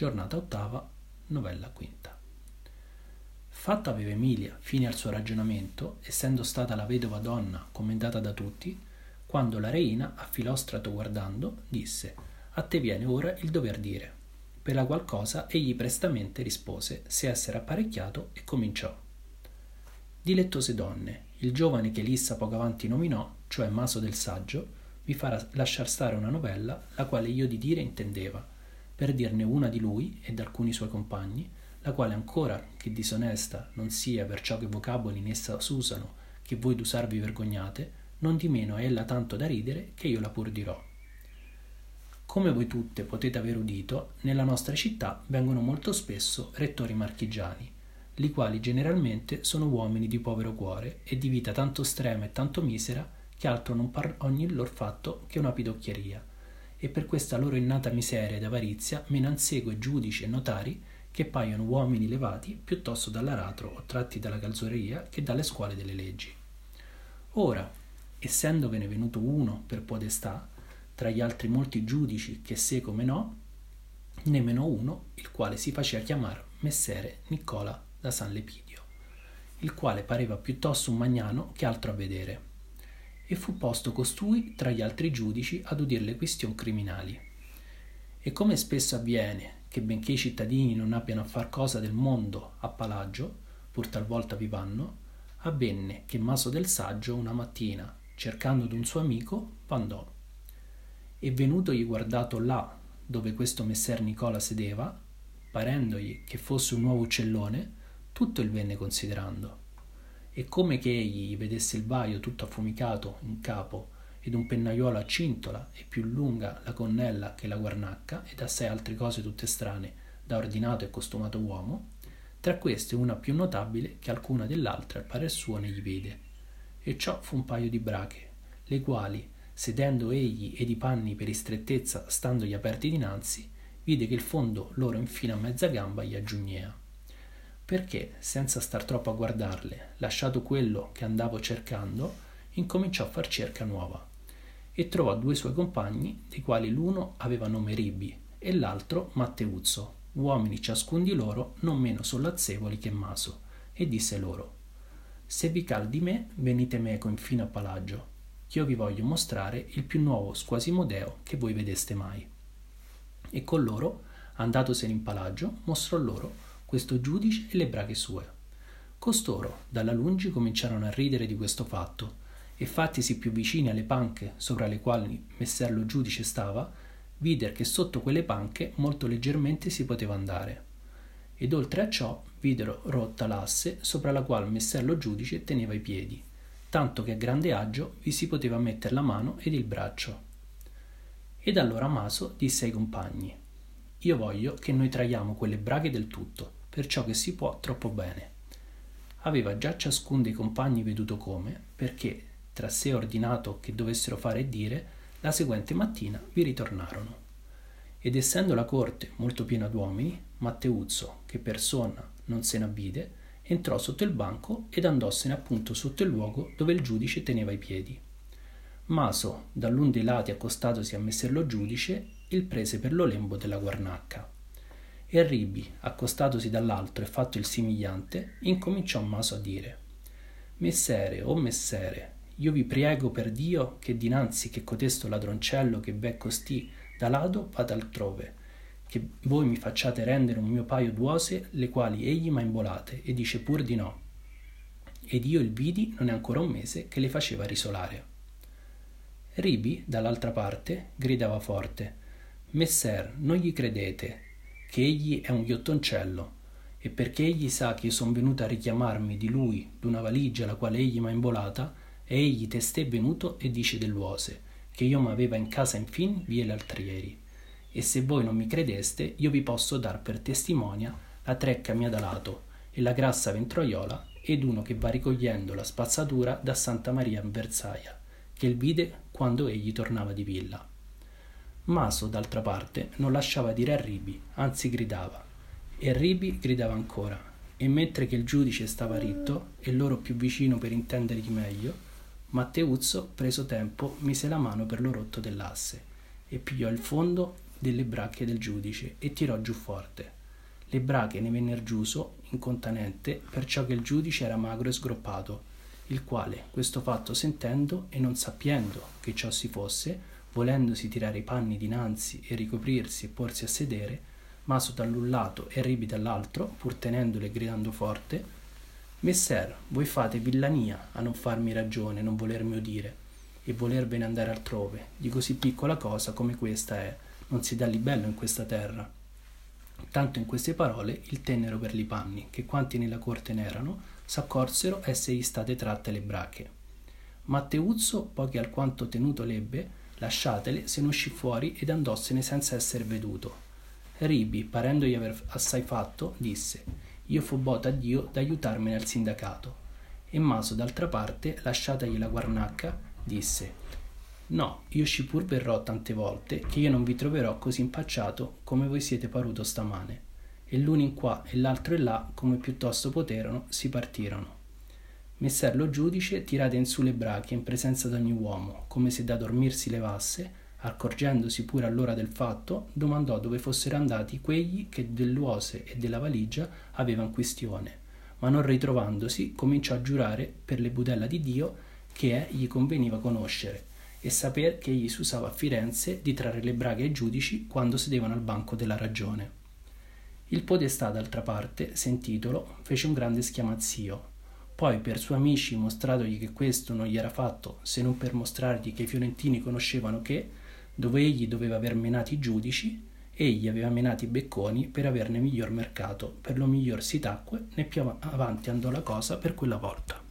giornata ottava, novella quinta. Fatta aveva Emilia fine al suo ragionamento, essendo stata la vedova donna commendata da tutti, quando la reina, a Filostrato guardando, disse A te viene ora il dover dire. Per la qual cosa egli prestamente rispose se essere apparecchiato e cominciò. Dilettose donne, il giovane che Lissa poco avanti nominò, cioè Maso del Saggio, vi farà lasciar stare una novella, la quale io di dire intendeva, per dirne una di lui e d'alcuni suoi compagni, la quale ancora che disonesta non sia per ciò che vocaboli in essa s'usano, che voi d'usarvi vergognate, non di meno è ella tanto da ridere che io la pur dirò. Come voi tutte potete aver udito, nella nostra città vengono molto spesso rettori marchigiani, li quali generalmente sono uomini di povero cuore e di vita tanto estrema e tanto misera che altro non par ogni lor fatto che una pidocchieria, e per questa loro innata miseria ed avarizia menansegue giudici e notari che paiono uomini levati piuttosto dall'aratro o tratti dalla calzoreria che dalle scuole delle leggi. Ora, essendovene venuto uno per podestà, tra gli altri molti giudici che sé come no, nemmeno uno, il quale si faceva chiamare Messere Nicola da San Lepidio, il quale pareva piuttosto un magnano che altro a vedere e fu posto costui tra gli altri giudici ad udir le questioni criminali. E come spesso avviene che benché i cittadini non abbiano a far cosa del mondo a palagio, pur talvolta vi vanno, avvenne che Maso del Saggio una mattina, cercando d'un suo amico, vandò. E venutogli guardato là dove questo messer Nicola sedeva, parendogli che fosse un nuovo uccellone, tutto il venne considerando e come che egli vedesse il vaio tutto affumicato in capo ed un pennaiolo a cintola e più lunga la gonnella che la guarnacca ed assai altre cose tutte strane da ordinato e costumato uomo, tra queste una più notabile che alcuna dell'altra al parer suo ne gli vede. E ciò fu un paio di brache, le quali, sedendo egli ed i panni per istrettezza standogli aperti dinanzi, vide che il fondo loro infino a mezza gamba gli aggiugnea perché, senza star troppo a guardarle, lasciato quello che andavo cercando, incominciò a far cerca nuova e trovò due suoi compagni, dei quali l'uno aveva nome Ribi e l'altro Matteuzzo, uomini ciascun di loro non meno sollazzevoli che Maso, e disse loro Se vi cal di me, venite meco infino a Palagio, ch'io vi voglio mostrare il più nuovo squasimodeo che voi vedeste mai. E con loro, andatosene in Palagio, mostrò loro questo giudice e le braghe sue. Costoro, dalla lungi, cominciarono a ridere di questo fatto, e fattisi più vicini alle panche sopra le quali messer lo giudice stava, videro che sotto quelle panche molto leggermente si poteva andare. Ed oltre a ciò videro rotta l'asse sopra la quale messer lo giudice teneva i piedi, tanto che a grande agio vi si poteva mettere la mano ed il braccio. Ed allora Maso disse ai compagni: Io voglio che noi traiamo quelle braghe del tutto perciò che si può troppo bene. Aveva già ciascun dei compagni veduto come, perché tra sé ordinato che dovessero fare e dire, la seguente mattina vi ritornarono. Ed essendo la corte molto piena d'uomini, Matteuzzo, che persona non se n'avvide, entrò sotto il banco ed andossene appunto sotto il luogo dove il giudice teneva i piedi. Maso, dall'un dei lati accostatosi a messer lo giudice, il prese per lo lembo della guarnacca e Ribi, accostatosi dall'altro e fatto il simigliante, incominciò Maso a dire Messere, o oh messere, io vi prego per Dio che dinanzi che cotesto ladroncello che v'è costì da lado vada altrove, che voi mi facciate rendere un mio paio d'uose, le quali egli m'ha imbolate, e dice pur di no. Ed io il vidi non è ancora un mese che le faceva risolare. Ribi, dall'altra parte, gridava forte Messer, non gli credete, che egli è un ghiottoncello, e perché egli sa che io sono venuta a richiamarmi di lui d'una valigia la quale egli m'ha imbolata, e egli testè venuto e dice dell'uose, che io m'aveva in casa infin vie l'altri ieri. E se voi non mi credeste, io vi posso dar per testimonia la trecca mia da lato, e la grassa ventroiola, ed uno che va ricogliendo la spazzatura da Santa Maria in Versaia, che il vide quando egli tornava di villa. Maso, d'altra parte, non lasciava dire a Ribi, anzi gridava. E Ribi gridava ancora, e mentre che il giudice stava ritto, e loro più vicino per intendergli meglio, Matteuzzo, preso tempo, mise la mano per lo rotto dell'asse, e pigliò il fondo delle bracche del giudice e tirò giù forte. Le brache ne vennero giuso incontanente, perciò che il giudice era magro e sgroppato, il quale, questo fatto sentendo e non sappiendo che ciò si fosse, volendosi tirare i panni dinanzi e ricoprirsi e porsi a sedere, maso dall'un lato e ribi dall'altro, pur tenendole e gridando forte, Messer, voi fate villania a non farmi ragione, non volermi udire, e volervene andare altrove, di così piccola cosa come questa è, non si dà libello in questa terra. Tanto in queste parole il tennero per li panni, che quanti nella corte n'erano, s'accorsero essergli state tratte le brache. Matteuzzo, poi che alquanto tenuto l'ebbe, lasciatele, se ne uscì fuori ed andossene senza essere veduto. Ribi, parendogli aver assai fatto, disse: Io fu bota a Dio d'aiutarmene al sindacato. E Maso, d'altra parte, lasciatagli la guarnacca, disse: No, io ci pur verrò tante volte, che io non vi troverò così impacciato come voi siete paruto stamane. E l'uno in qua e l'altro in là, come piuttosto poterono, si partirono. Messer lo giudice tirate in su le brache in presenza d'ogni uomo, come se da dormir si levasse, accorgendosi pure all'ora del fatto, domandò dove fossero andati quegli che dell'uose e della valigia avevano questione, ma non ritrovandosi cominciò a giurare per le budella di Dio che è gli conveniva conoscere e saper che egli si usava a Firenze di trarre le braghe ai giudici quando sedevano al banco della ragione. Il podestà, d'altra parte, sentitolo, fece un grande schiamazzio. Poi, per suoi amici, mostratogli che questo non gli era fatto se non per mostrargli che i fiorentini conoscevano che, dove egli doveva aver menati i giudici, egli aveva menati i becconi per averne miglior mercato, per lo miglior si tacque, né più avanti andò la cosa per quella volta.